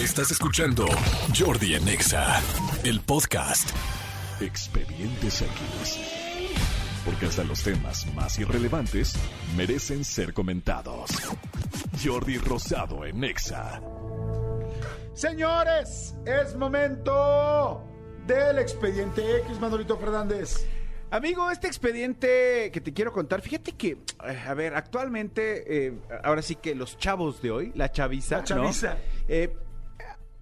Estás escuchando Jordi en Exa, el podcast. Expedientes X. Porque hasta los temas más irrelevantes merecen ser comentados. Jordi Rosado en Exa. Señores, es momento del expediente X, Manolito Fernández. Amigo, este expediente que te quiero contar, fíjate que, eh, a ver, actualmente, eh, ahora sí que los chavos de hoy, la chaviza, La chaviza. ¿no? Eh,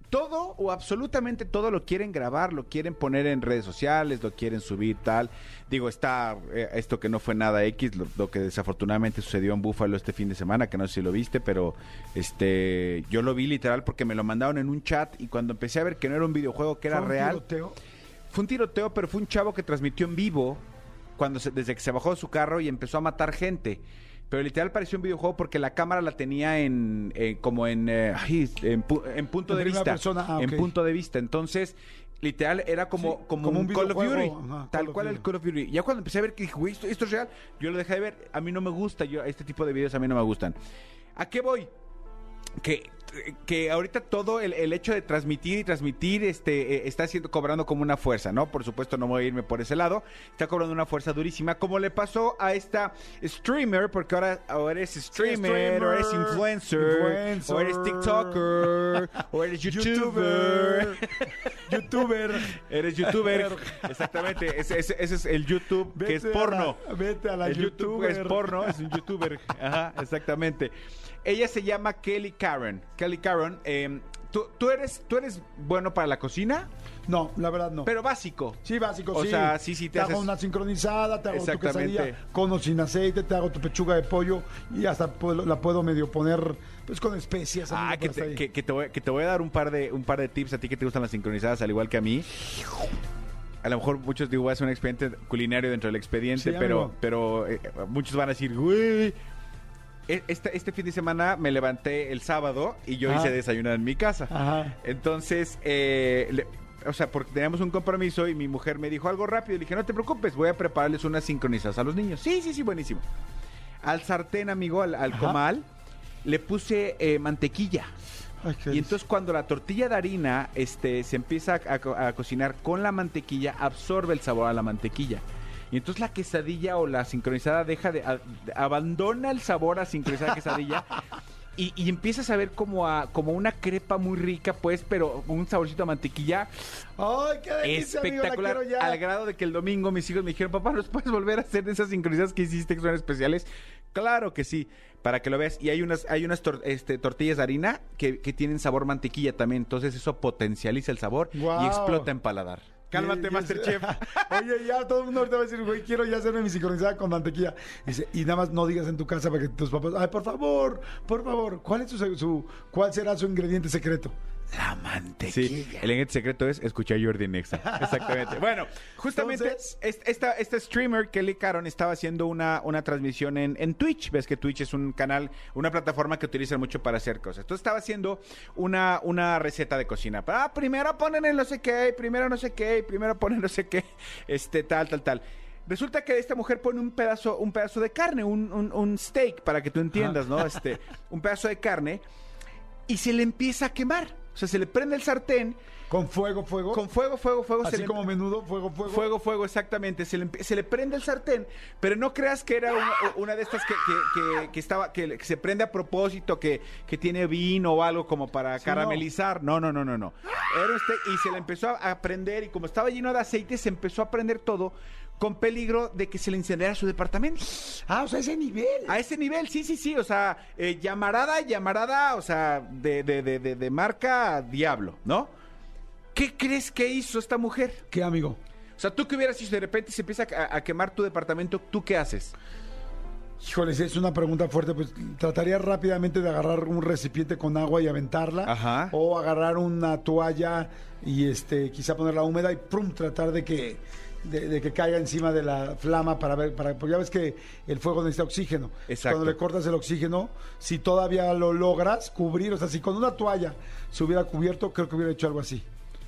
todo o absolutamente todo lo quieren grabar, lo quieren poner en redes sociales, lo quieren subir, tal. Digo, está eh, esto que no fue nada X, lo, lo que desafortunadamente sucedió en Búfalo este fin de semana, que no sé si lo viste, pero este yo lo vi literal porque me lo mandaron en un chat y cuando empecé a ver que no era un videojuego, que era ¿Fue un real. tiroteo? Fue un tiroteo, pero fue un chavo que transmitió en vivo cuando se- desde que se bajó de su carro y empezó a matar gente. Pero literal pareció un videojuego porque la cámara la tenía en eh, como en, eh, en, pu- en punto de vista. persona, ah, En punto de vista. Entonces, literal era como, Sí, como, como un, Call of Duty. ajá, tal Call cual el. Call of Duty. Ya cuando empecé a ver que dije, güey, esto, esto es real, yo lo dejé de ver. A mí no me gusta, yo este tipo de videos a mí no me gustan. ¿A qué voy? que, que ahorita todo el, el hecho de transmitir y transmitir este eh, está siendo cobrando como una fuerza, ¿no? Por supuesto no voy a irme por ese lado, está cobrando una fuerza durísima, como le pasó a esta streamer, porque ahora, ahora eres streamer, streamer, o eres influencer, influencer. o eres TikToker, o eres YouTuber. YouTuber. Eres youtuber, exactamente. Ese, ese- ese es el YouTube que es a porno. la- vete a la el YouTube YouTuber. es porno, es un youtuber. Ajá, exactamente. Ella se llama Kelly Karen. Kelly Karen, eh, ¿tú, tú eres, ¿tú eres bueno para la cocina? No, la verdad no. Pero básico. Sí, básico, O sí. sea, sí, sí, te hago haces- una sincronizada, te hago tu quesadilla con o sin aceite, te hago tu pechuga de pollo y hasta puedo- la puedo medio poner pues con especias. Ah, que te, que- que te voy, que te voy a dar un par de un par de tips a ti que te gustan las sincronizadas al igual que a mí. A lo mejor muchos digo, hacer un expediente culinario dentro del expediente, Sí, pero amigo. pero eh, muchos van a decir, güey. Este, este fin de semana me levanté el sábado y yo Ajá. hice desayunar en mi casa. Ajá. Entonces, eh, le- o sea, porque teníamos un compromiso y mi mujer me dijo algo rápido. Y le dije, no te preocupes, voy a prepararles unas sincronizadas a los niños. Sí, sí, sí, buenísimo. Al sartén, amigo, al, comal, le puse eh, mantequilla. Ay, Y entonces cuando la tortilla de harina este, se empieza a, a co- a cocinar con la mantequilla, absorbe el sabor a la mantequilla. Y entonces la quesadilla o la sincronizada deja de, a- abandona el sabor a sincronizada quesadilla y, y empiezas a ver como a como una crepa muy rica, pues, pero un saborcito a mantequilla Ay, qué delicia, amigo, la espectacular. quiero ya. Al grado de que el domingo mis hijos me dijeron, papá, ¿nos puedes volver a hacer de esas sincronizadas que hiciste que son especiales? Claro que sí, para que lo veas. Y hay unas, hay unas tor- este, tortillas de harina que, que tienen sabor mantequilla también. Entonces eso potencializa el sabor y explota en paladar. Cálmate, Y- y- Masterchef. Oye, ya todo el mundo ahorita va a decir, güey, quiero ya hacerme mi sincronizada con mantequilla. Dice, y nada más no digas en tu casa para que tus papás, ay, por favor, por favor, ¿cuál es su, su- cuál será su ingrediente secreto? La mantequilla. Sí, el ingrediente secreto es escuchar Jordi Nexa. Exactamente. Bueno, justamente Entonces- es- esta, esta streamer, Kelly Caron, estaba haciendo una, una transmisión en, en Twitch. Ves que Twitch es un canal, una plataforma que utilizan mucho para hacer cosas. Entonces estaba haciendo una, una receta de cocina. Ah, primero ponen el no sé qué, primero no sé qué, primero ponen no sé qué, este, tal, tal, tal. Resulta que esta mujer pone un pedazo, un pedazo de carne, un, un- un steak, para que tú entiendas, ¿no? Este, un pedazo de carne y se le empieza a quemar. O sea, se le prende el sartén Con fuego, fuego. con fuego, fuego, fuego. se así le- como menudo, fuego, fuego. Fuego, fuego, exactamente. Se le, se le prende el sartén, pero no creas que era una, una de estas que, que- que- que estaba, que, se prende a propósito, que, que tiene vino o algo como para Sí, caramelizar. No, no, no, no, no. Era un steak y se le empezó a, a prender y como estaba lleno de aceite, se empezó a prender todo con peligro de que se le incendiara su departamento. Ah, o sea, ese nivel. A ese nivel, sí, sí, sí. O sea, eh, llamarada, llamarada, o sea, de, de, de, de, de marca Diablo, ¿no? ¿Qué crees que hizo esta mujer? ¿Qué, amigo? O sea, tú que hubieras hecho de repente se empieza a, a quemar tu departamento, ¿tú qué haces? Híjoles, es una pregunta fuerte. Pues trataría rápidamente de agarrar un recipiente con agua y aventarla. Ajá. O agarrar una toalla y este quizá ponerla húmeda y prum, tratar de que de, de que caiga encima de la flama para ver, para, porque ya ves que el fuego necesita oxígeno. Exacto. Cuando le cortas el oxígeno, si todavía lo logras cubrir, o sea, si con una toalla se hubiera cubierto, creo que hubiera hecho algo así.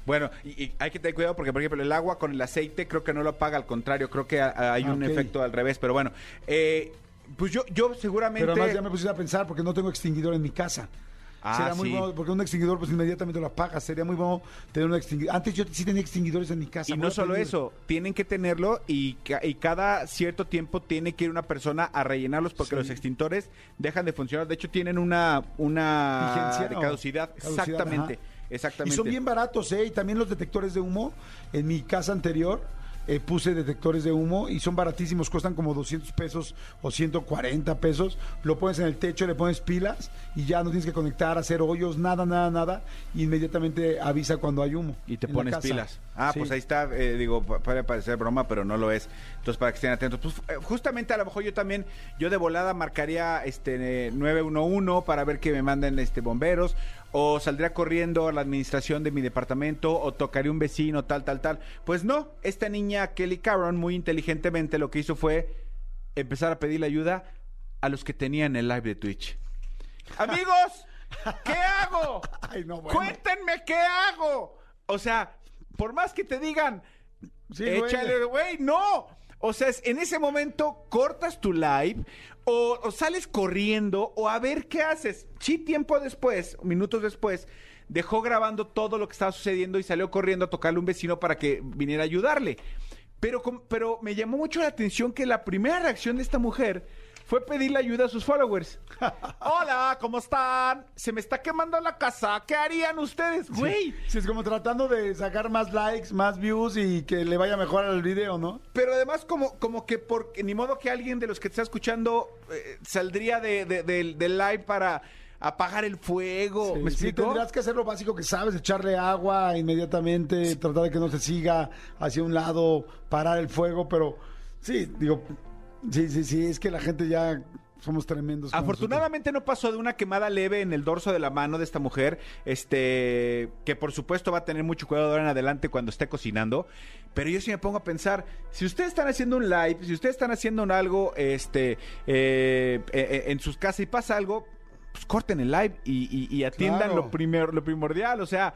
Bueno, y, y hay que tener cuidado porque, por ejemplo, el agua con el aceite creo que no lo apaga, al contrario, creo que a- hay un efecto al revés, pero bueno, eh, pues yo, yo seguramente... Pero además ya me puse a pensar porque no tengo extinguidor en mi casa. Ah, sería muy sí. bueno, porque un extinguidor pues inmediatamente lo apagas. Sería muy bueno tener un extinguidor. Antes yo sí tenía extinguidores en mi casa. Y no solo eso, tienen que tenerlo y, ca- y cada cierto tiempo tiene que ir una persona a rellenarlos porque Sí. los extintores dejan de funcionar. De hecho, tienen una, una Vigencia, de caducidad. Caducidad, Exactamente. ajá. Exactamente. Y son bien baratos, ¿eh? Y también los detectores de humo. En mi casa anterior eh, puse detectores de humo y son baratísimos, cuestan como 200 pesos o 140 pesos. Lo pones en el techo, le pones pilas y ya no tienes que conectar, hacer hoyos, nada, nada, nada. Y inmediatamente avisa cuando hay humo. Y te pones pilas. Ah, Sí. pues ahí está, eh, digo, puede parecer broma, pero no lo es. Entonces, para que estén atentos. Pues eh, justamente a lo mejor yo también, yo de volada marcaría este eh, 911 para ver que me manden este bomberos. O saldría corriendo a la administración de mi departamento, o tocaría un vecino, tal, tal, tal. Pues no, esta niña Kelly Caron, muy inteligentemente, lo que hizo fue empezar a pedirle ayuda a los que tenían el live de Twitch. Amigos, ¿qué hago? Ay, no, bueno. Cuéntenme qué hago. O sea, por más que te digan, Sí, échale, güey, no. O sea, es- en ese momento cortas tu live o, sales corriendo o a ver qué haces. Sí, tiempo después, minutos después, dejó grabando todo lo que estaba sucediendo y salió corriendo a tocarle a un vecino para que viniera a ayudarle. Pero, pero me llamó mucho la atención que la primera reacción de esta mujer fue pedirle ayuda a sus followers. Hola, ¿cómo están? Se me está quemando la casa. ¿Qué harían ustedes? Güey, Sí, es como tratando de sacar más likes, más views y que le vaya mejor al video, ¿no? Pero además como, como que porque ni modo que alguien de los que te está escuchando eh, saldría de, de- del- del live para apagar el fuego. Sí, ¿Me sí, explico? tendrás que hacer lo básico que sabes, echarle agua inmediatamente, tratar de que no se siga hacia un lado, parar el fuego, pero sí, digo, sí, sí, sí, es que la gente ya somos tremendos. Afortunadamente no pasó de una quemada leve en el dorso de la mano de esta mujer, este, que por supuesto va a tener mucho cuidado de ahora en adelante cuando esté cocinando. Pero yo sí me pongo a pensar, si ustedes están haciendo un live, si ustedes están haciendo un algo, este, eh, eh, eh, en sus casas y pasa algo, pues corten el live y, y- y atiendan Claro. lo primer, lo primordial. O sea,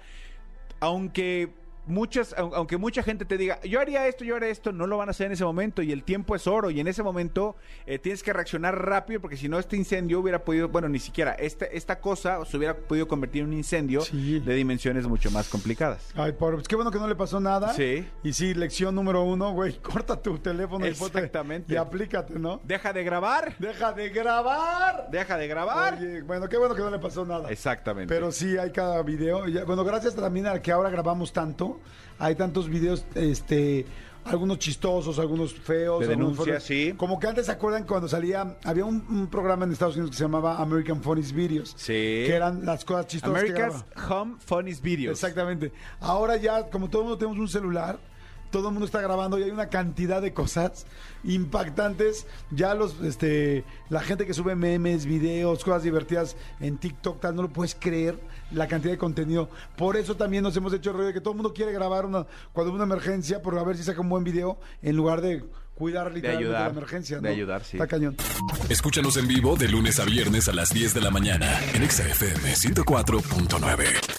aunque muchas, au- aunque mucha gente te diga, yo haría esto, yo haría esto, no lo van a hacer en ese momento y el tiempo es oro y en ese momento eh, tienes que reaccionar rápido porque si no este incendio hubiera podido, bueno, ni siquiera esta, esta cosa se hubiera podido convertir en un incendio Sí. de dimensiones mucho más complicadas. Ay, pobre, pues qué bueno que no le pasó nada. Sí. Y sí, lección número uno, güey, corta tu teléfono Exactamente. y aplícate, ¿no? Deja de grabar, Deja de grabar. deja de grabar. Oye, bueno, qué bueno que no le pasó nada. Exactamente. Pero sí hay cada video. Bueno, gracias también a que ahora grabamos tanto. Hay tantos videos, este, algunos chistosos, algunos feos. De fuertes. sí. Como que antes se acuerdan cuando salía, había un, un programa en Estados Unidos que se llamaba American Funniest Videos. Sí. Que eran las cosas chistosas que America's. Home Funniest Videos. Exactamente. Ahora ya, como todo el mundo tenemos un celular, todo el mundo está grabando y hay una cantidad de cosas impactantes. Ya los, este, la gente que sube memes, videos, cosas divertidas en TikTok, tal, no lo puedes creer la cantidad de contenido. Por eso también nos hemos hecho el rollo de que todo el mundo quiere grabar una, cuando hay una emergencia, por a ver si saca un buen video, en lugar de cuidar literalmente ayudar, la emergencia. de ¿no? ayudar, sí. Está cañón. Escúchanos en vivo de lunes a viernes a las 10 de la mañana en Exa FM 104.9.